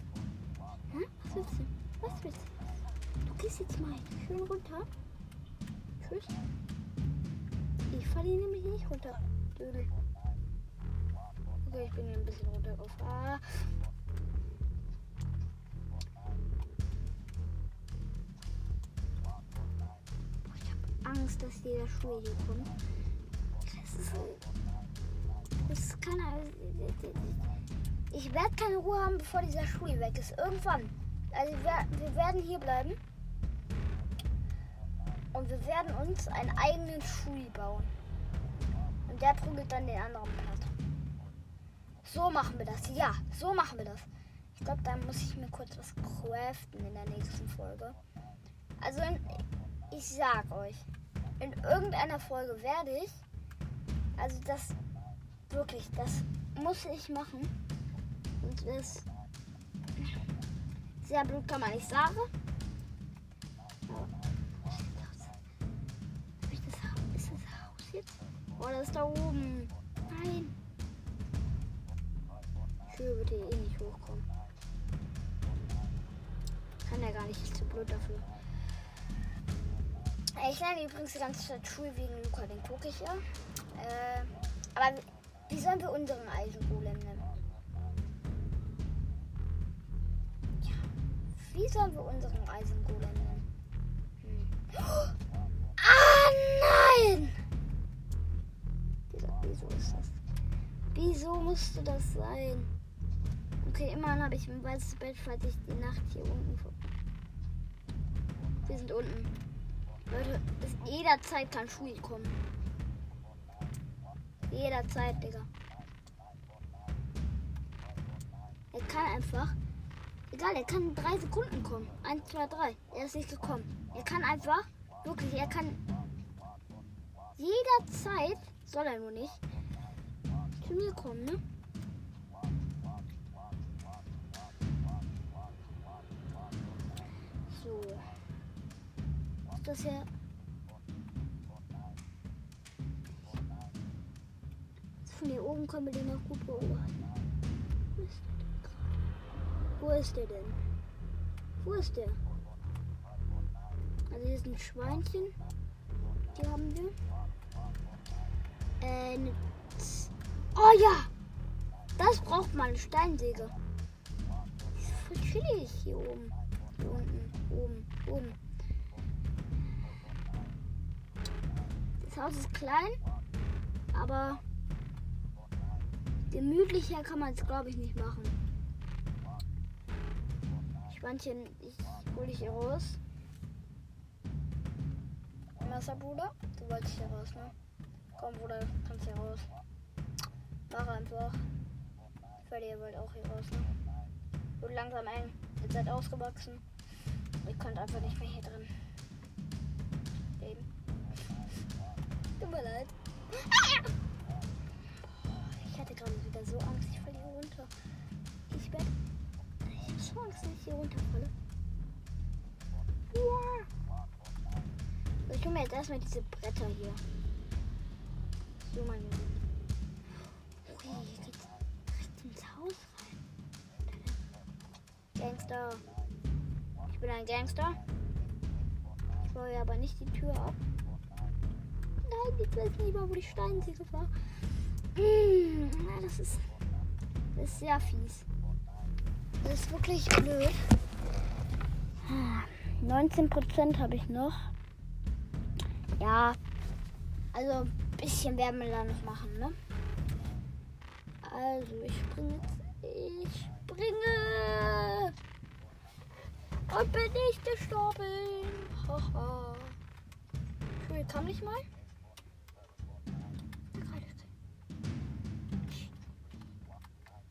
Hm? Was willst du? Was willst du? Du gehst jetzt mal schön runter. Tschüss. Ich falle nämlich nicht runter. Dödel. Okay, ich bin hier ein bisschen runtergefahren. Ah. Ich habe Angst, dass jeder Schuh hier kommt. Das ist so. Das kann Ich werde keine Ruhe haben, bevor dieser Schuh weg ist. Irgendwann. Also wir, wir werden hier bleiben. Und wir werden uns einen eigenen Schuh bauen. Und der prügelt dann den anderen platt. So machen wir das. Ja, so machen wir das. Ich glaube, da muss ich mir kurz was craften in der nächsten Folge. Also, in, ich sag euch, in irgendeiner Folge werde ich, also das wirklich, das muss ich machen. Und das sehr blöd kann man nicht sagen. Ist das Haus jetzt? Oh, das ist da oben. Nein. Tür wird hier eh nicht hochkommen. Kann er gar nicht, ist zu blöd dafür. Ich lerne übrigens die ganze Zeit Schul wegen Luca, den gucke ich ja. Äh, aber wie sollen wir unseren Eisengolem nennen? Wie sollen wir unseren Eisengolem nennen? Hm. Ah, nein! Wieso, wieso ist das? Wieso musste das sein? Okay, immerhin habe ich ein weißes Bett, falls ich die Nacht hier unten. Wir sind unten. Leute, ist jederzeit kann Schui kommen. Jederzeit, Digga. Er kann einfach. Egal, er kann in drei Sekunden kommen. Eins, zwei, drei. Er ist nicht gekommen. Er kann einfach. Wirklich, er kann. Jederzeit. Soll er nur nicht. Zu mir kommen, ne? das hier. Von hier oben können wir den noch gut beobachten. Wo ist der denn? Wo ist der? Also hier ist ein Schweinchen. Die haben wir. Äh, oh ja! Das braucht man, Steinsäge. Ist voll chillig hier oben. Hier unten, oben, oben. Das Haus ist klein, aber gemütlicher kann man es, glaube ich, nicht machen. Schweinchen, ich hole dich hier raus. Messer, Bruder? Du wolltest hier raus, ne? Komm, Bruder, kannst hier raus. Mach einfach. Weil ihr wollt auch hier raus, ne? Wird langsam eng. Ihr seid ausgewachsen. Ihr könnt einfach nicht mehr hier drin. Tut mir leid. Ich hatte gerade wieder so Angst, ich falle hier runter. Ich werde. Ich Angst, dass ich hier runterfalle. Ich hole mir jetzt erstmal diese Bretter hier. So, mein Junge. Ui, hier geht's direkt ins Haus rein. Gangster. Ich bin ein Gangster. Ich baue aber nicht die Tür ab. Nein, ich weiß nicht mal, wo die Steinsäge war. Mm, das ist, das ist sehr fies. Das ist wirklich blöd. 19% habe ich noch. Ja, also ein bisschen werden wir da noch machen, ne? Also, ich springe jetzt. Ich springe. Und bin nicht gestorben. Haha. Entschuldigung, kann nicht mal.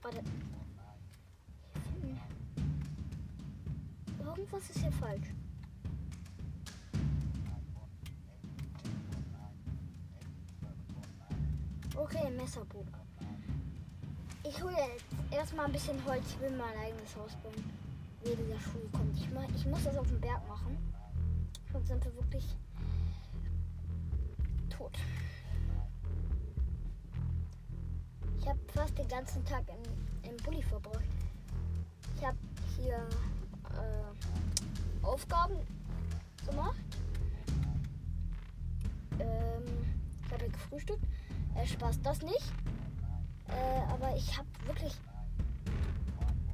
Warte. Irgendwas ist hier falsch. Okay, Messerbogen. Ich hole jetzt erstmal ein bisschen Holz. Ich will mein eigenes Haus bauen. Wie dieser Schuh kommt. Ich, mach, ich muss das auf dem Berg machen. Sonst sind wir wirklich tot. Ich habe fast den ganzen Tag im, im Bulli verbracht. Ich habe hier äh, Aufgaben gemacht. Ähm, ich habe gefrühstückt. Äh, Spaß das nicht. Äh, aber ich habe wirklich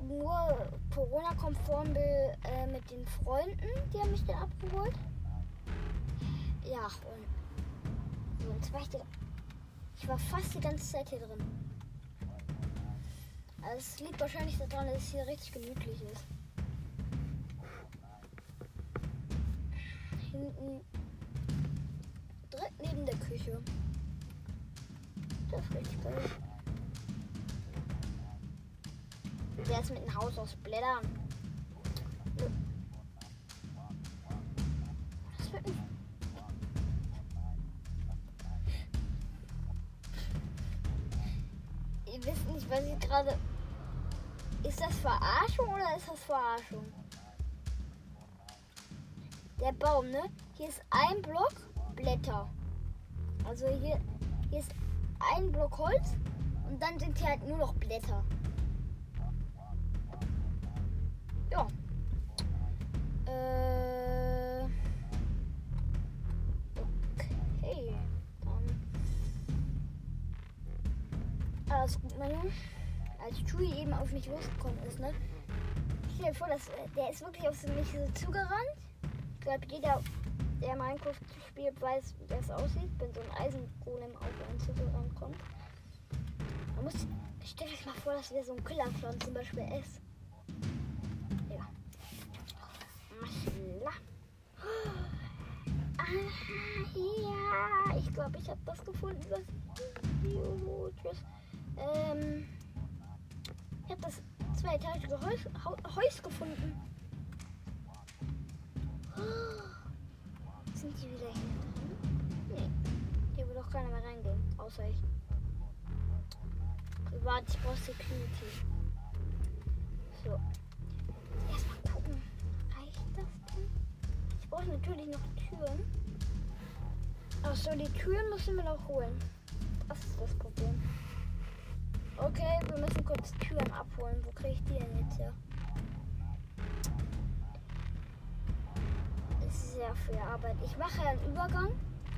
nur Corona-konform äh, mit den Freunden, die haben mich dann abgeholt. Ja, und so, jetzt war ich, ich war fast die ganze Zeit hier drin. Also es liegt wahrscheinlich daran, dass es hier richtig gemütlich ist. Hinten direkt neben der Küche. Das ist richtig geil. Wie wär's mit einem Haus aus Blättern? Das wird nicht. Ihr wisst nicht, was ich gerade. Ist das Verarschung oder ist das Verarschung? Der Baum, ne? Hier ist ein Block Blätter. Also hier, hier ist ein Block Holz und dann sind hier halt nur noch Blätter. Ja. Äh. Okay. Dann. Alles gut, mein Junge. Als Chewie eben auf mich losgekommen ist, ne? Stell dir vor, dass, der ist wirklich auf mich so zugerannt. Glaube, jeder, der Minecraft spielt, weiß, wie das aussieht, wenn so ein Eisengolem auf einen zugerannt kommt. Man muss, stell dir mal vor, dass wir so ein Killerclown zum Beispiel ist. ja, ich glaube, ich habe das gefunden. Das Tschüss. Ähm, ich habe das zweietagige Haus, Haus gefunden. Sind die wieder hier drin? Nee. Hier will doch keiner mehr reingehen. Außer ich. Privat, ich brauche Security. So. Erstmal gucken. Reicht das denn? Ich brauche natürlich noch Türen. Achso, die Türen müssen wir noch holen. Das ist das Problem. Okay, wir müssen kurz Türen abholen. Wo kriege ich die denn jetzt her? Sehr viel Arbeit. Ich mache einen Übergang.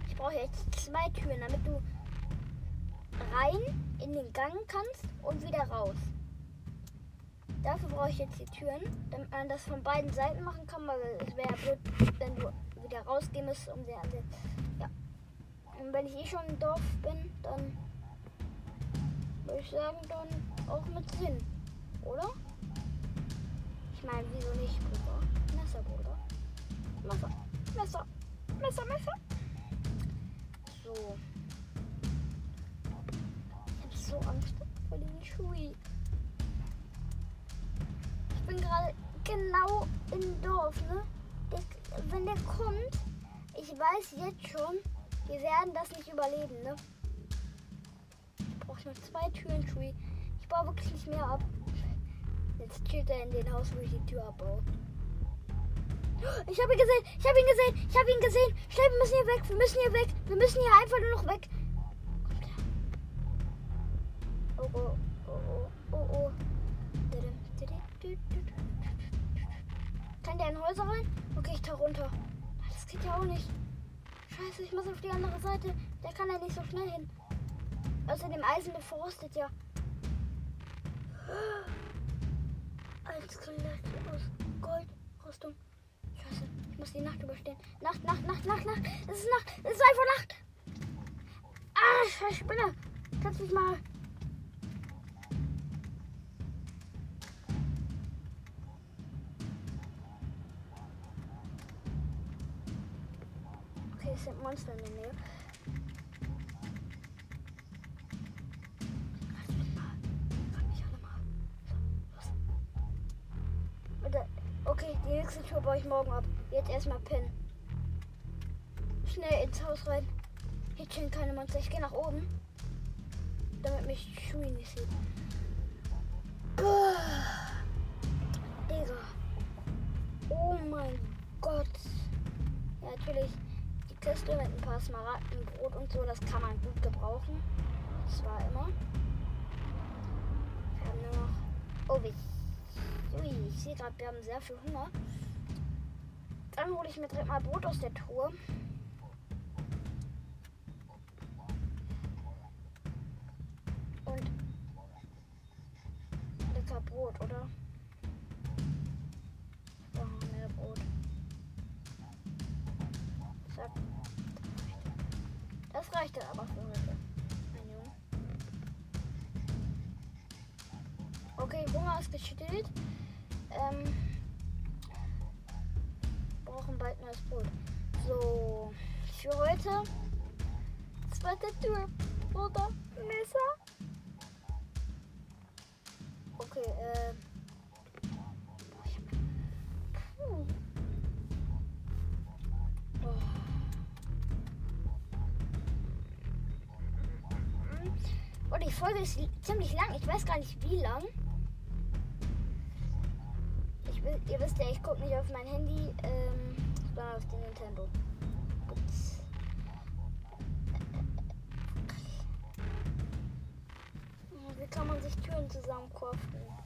Ich brauche jetzt zwei Türen, damit du rein in den Gang kannst und wieder raus. Dafür brauche ich jetzt die Türen, damit man das von beiden Seiten machen kann, weil es wäre blöd, wenn du wieder rausgehen müsstest, um sie an Ja. Und wenn ich eh schon im Dorf bin, dann würde ich sagen, dann auch mit Sinn, oder? Ich meine, wieso nicht, Bruder? Messer, Bruder. Messer, Messer, Messer, Messer. So. Ich habe so Angst vor den Schui. Ich bin gerade genau im Dorf, ne? Der, wenn der kommt, ich weiß jetzt schon, wir werden das nicht überleben, ne? Ich brauche nur zwei Türen, Shui. Ich baue wirklich nicht mehr ab. Jetzt chillt er in den Haus, wo ich die Tür abbaue. Ich habe ihn gesehen, ich habe ihn gesehen, ich habe ihn gesehen. Schnell, wir müssen hier weg, wir müssen hier weg, wir müssen hier einfach nur noch weg. Oh, oh, oh, oh, oh, oh. Kann der in Häuser rein? Okay, ich tauche runter. Das geht ja auch nicht. Scheiße, ich muss auf die andere Seite. Der kann ja nicht so schnell hin. Außerdem Eisen beforstet ja. Ein Skelett aus Goldrüstung. Muss die Nacht überstehen. Nacht, Nacht, Nacht, Nacht, Nacht. Es ist Nacht. Es ist einfach Nacht. Ah, scheiß Spinne. Kannst mich mal. Okay, es sind Monster in der Nähe. Die nächste Tour baue ich morgen ab. Jetzt erstmal Pin. Schnell ins Haus rein. Hier chillen keine Monster. Ich gehe nach oben. Damit mich Shui nicht sieht. Boah. Digga. Oh mein Gott. Ja, natürlich die Kiste mit ein paar Smaragden, Brot und so, das kann man gut gebrauchen. Zwar immer. Wir haben nur noch. Oh, wie. Ui, ich sehe gerade, wir haben sehr viel Hunger. Dann hole ich mir direkt mal Brot aus der Truhe. Ist ziemlich lang. Ich weiß gar nicht wie lang. Ich, ihr wisst ja, ich gucke nicht auf mein Handy, ähm, sondern auf den Nintendo. Ups. Wie kann man sich Türen zusammenkaufen?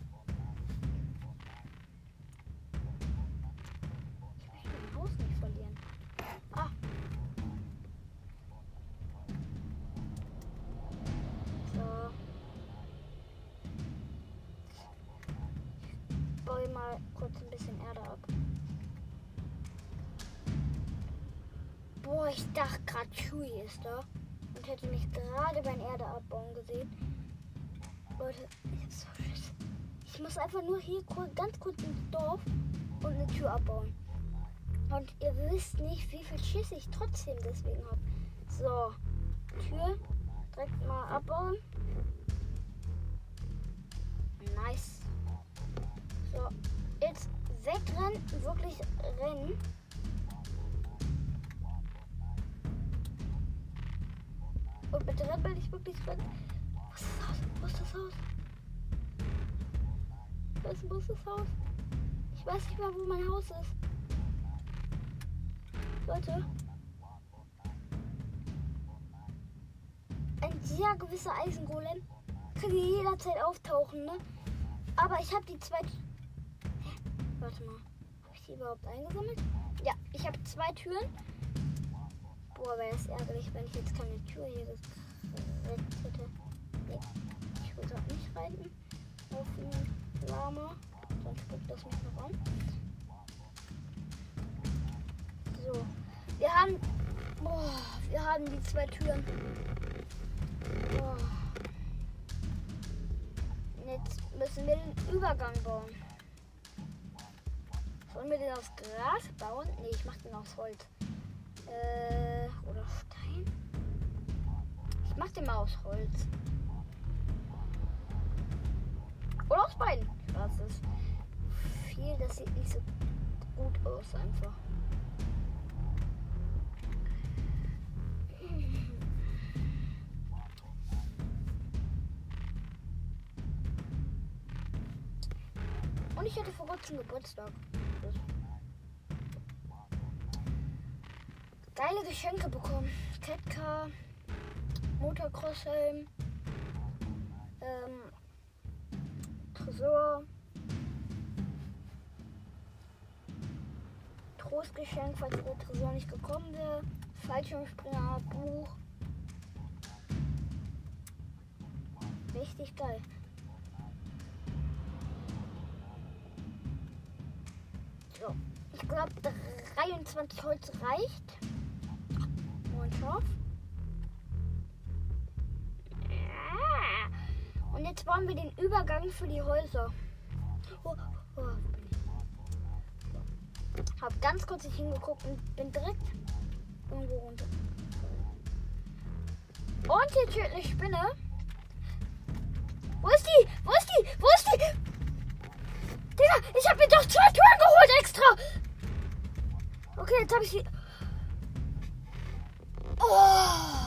Baue mal kurz ein bisschen Erde ab. Boah, ich dachte gerade, Chewie ist da und hätte mich gerade beim Erde abbauen gesehen. Leute, ich hab so Schiss. Ich muss einfach nur hier ganz kurz ins Dorf und eine Tür abbauen. Und ihr wisst nicht, wie viel Schiss ich trotzdem deswegen habe. So, Tür direkt mal abbauen. Nice. So, jetzt wegrennen, wirklich rennen. Und bitte renn mal nicht wirklich weg. Was ist das Haus? Wo ist das Haus? Wo ist das Haus? Ich weiß nicht mal, wo mein Haus ist. Leute. Ein sehr gewisser Eisengolem kann jederzeit auftauchen, ne? Aber ich habe die zwei. Warte mal. Habe ich die überhaupt eingesammelt? Ja, ich habe zwei Türen. Boah, wäre das ärgerlich, wenn ich jetzt keine Tür hier gekriegt hätte. Nee, ich will gerade nicht reiten auf den Lama. Sonst spuckt das mich noch an. So, wir haben, boah, wir haben die zwei Türen. Boah. Jetzt müssen wir den Übergang bauen. Sollen wir den aus Gras bauen? Nee, ich mach den aus Holz. Äh, oder Stein? Ich mach den mal aus Holz. Oder aus beiden. Das ist viel, das sieht nicht so gut aus einfach. Und ich hatte vor kurzem Geburtstag. Das geile Geschenke bekommen. Catcar, Motocross-Helm, ähm, Tresor, Trostgeschenk, falls der Tresor nicht gekommen wäre, Fallschirmspringer, Buch, richtig geil. Ich glaube 23 Holz reicht. Und Schaf. Und jetzt bauen wir den Übergang für die Häuser. Oh, oh, hab ganz kurz nicht hingeguckt und bin direkt irgendwo runter. Und die tödliche Spinne. Wo ist die? Wo ist die? Wo ist die? Digga, ich habe mir doch zwei Touren geholt extra. Okay, jetzt habe ich sie. Oh.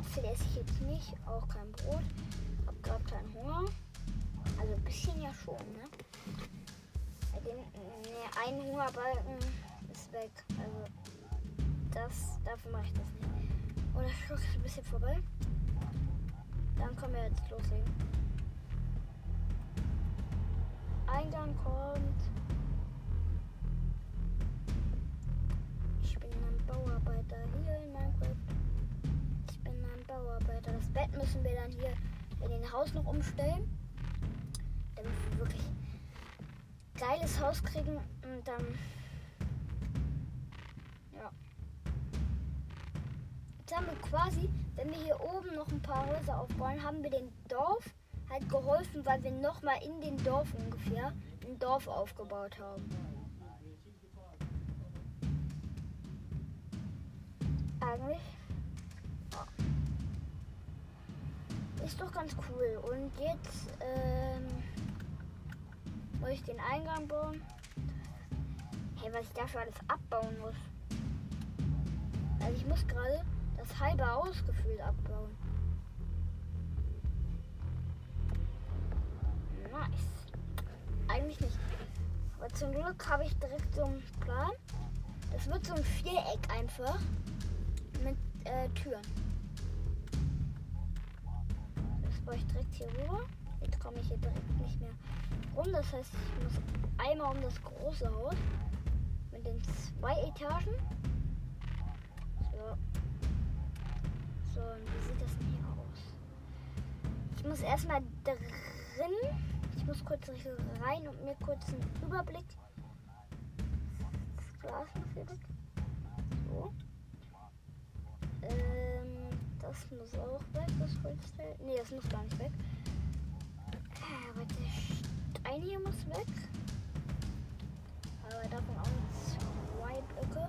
Apfel esse ich jetzt nicht, auch kein Brot. Hab gerade keinen Hunger. Also ein bisschen ja schon, ne? Den, ne, ein Hungerbalken ist weg. Also das, dafür mache ich das nicht. Oh, der Schluck ist ein bisschen vorbei. Dann können wir jetzt loslegen. Eingang kommt. Ich bin ein Bauarbeiter hier in Bauarbeiter. Das Bett müssen wir dann hier in den Haus noch umstellen. Damit wir wirklich geiles Haus kriegen und dann. Ja. Jetzt haben wir quasi, wenn wir hier oben noch ein paar Häuser aufbauen, haben wir den Dorf halt geholfen, weil wir nochmal in den Dorf ungefähr ein Dorf aufgebaut haben. Eigentlich ist doch ganz cool. Und jetzt ähm, muss ich den Eingang bauen. Hey, was ich dafür alles abbauen muss. Also ich muss gerade das halbe Haus gefühlt abbauen. Nice. Eigentlich nicht. Aber zum Glück habe ich direkt so einen Plan. Das wird so ein Viereck einfach mit äh, Türen. Baue ich direkt hier rüber. Jetzt komme ich hier direkt nicht mehr rum. Das heißt, ich muss einmal um das große Haus mit den zwei Etagen. So. So, und wie sieht das denn hier aus? Ich muss erstmal drin ich muss kurz rein und mir kurz einen Überblick. Das Glas muss hier. So. Ähm, das muss auch weg, das Holzteil. Ne, das muss gar nicht weg. Aber der Stein hier muss weg. Aber davon auch noch zwei Blöcke.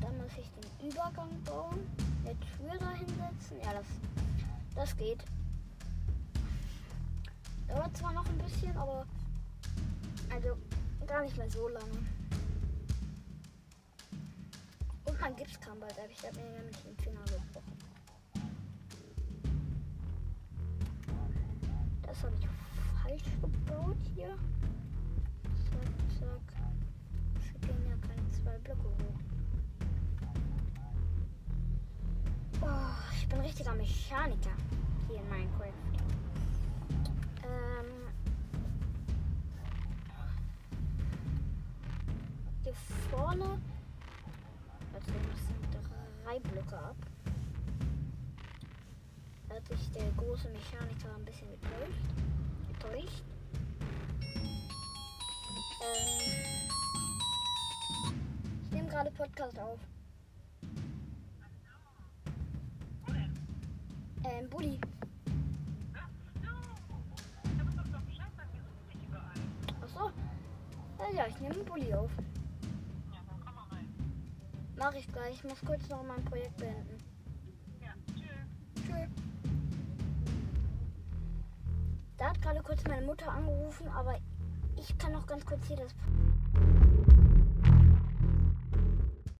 Dann muss ich den Übergang bauen. Eine Tür da hinsetzen. Ja, das, das geht. Dauert zwar noch ein bisschen, aber also gar nicht mehr so lange. Mein Gips kam bald ab. Ich habe mir nämlich den Finger gebrochen. Das habe ich falsch gebaut hier. Zack, zack. Es gehen ja keine zwei Blöcke hoch. Oh, ich bin richtiger Mechaniker hier in Minecraft. Ähm, hier vorne. Drei Blöcke ab. Da hat sich der große Mechaniker ein bisschen getäuscht. getäuscht. Ähm, ich nehme gerade Podcast auf. Ähm, Bulli. ja, ich nehme einen Bulli auf. Mach ich gleich. Ich muss kurz noch mein Projekt beenden. Ja, tschüss. Tschüss. Da hat gerade kurz meine Mutter angerufen, aber ich kann noch ganz kurz hier das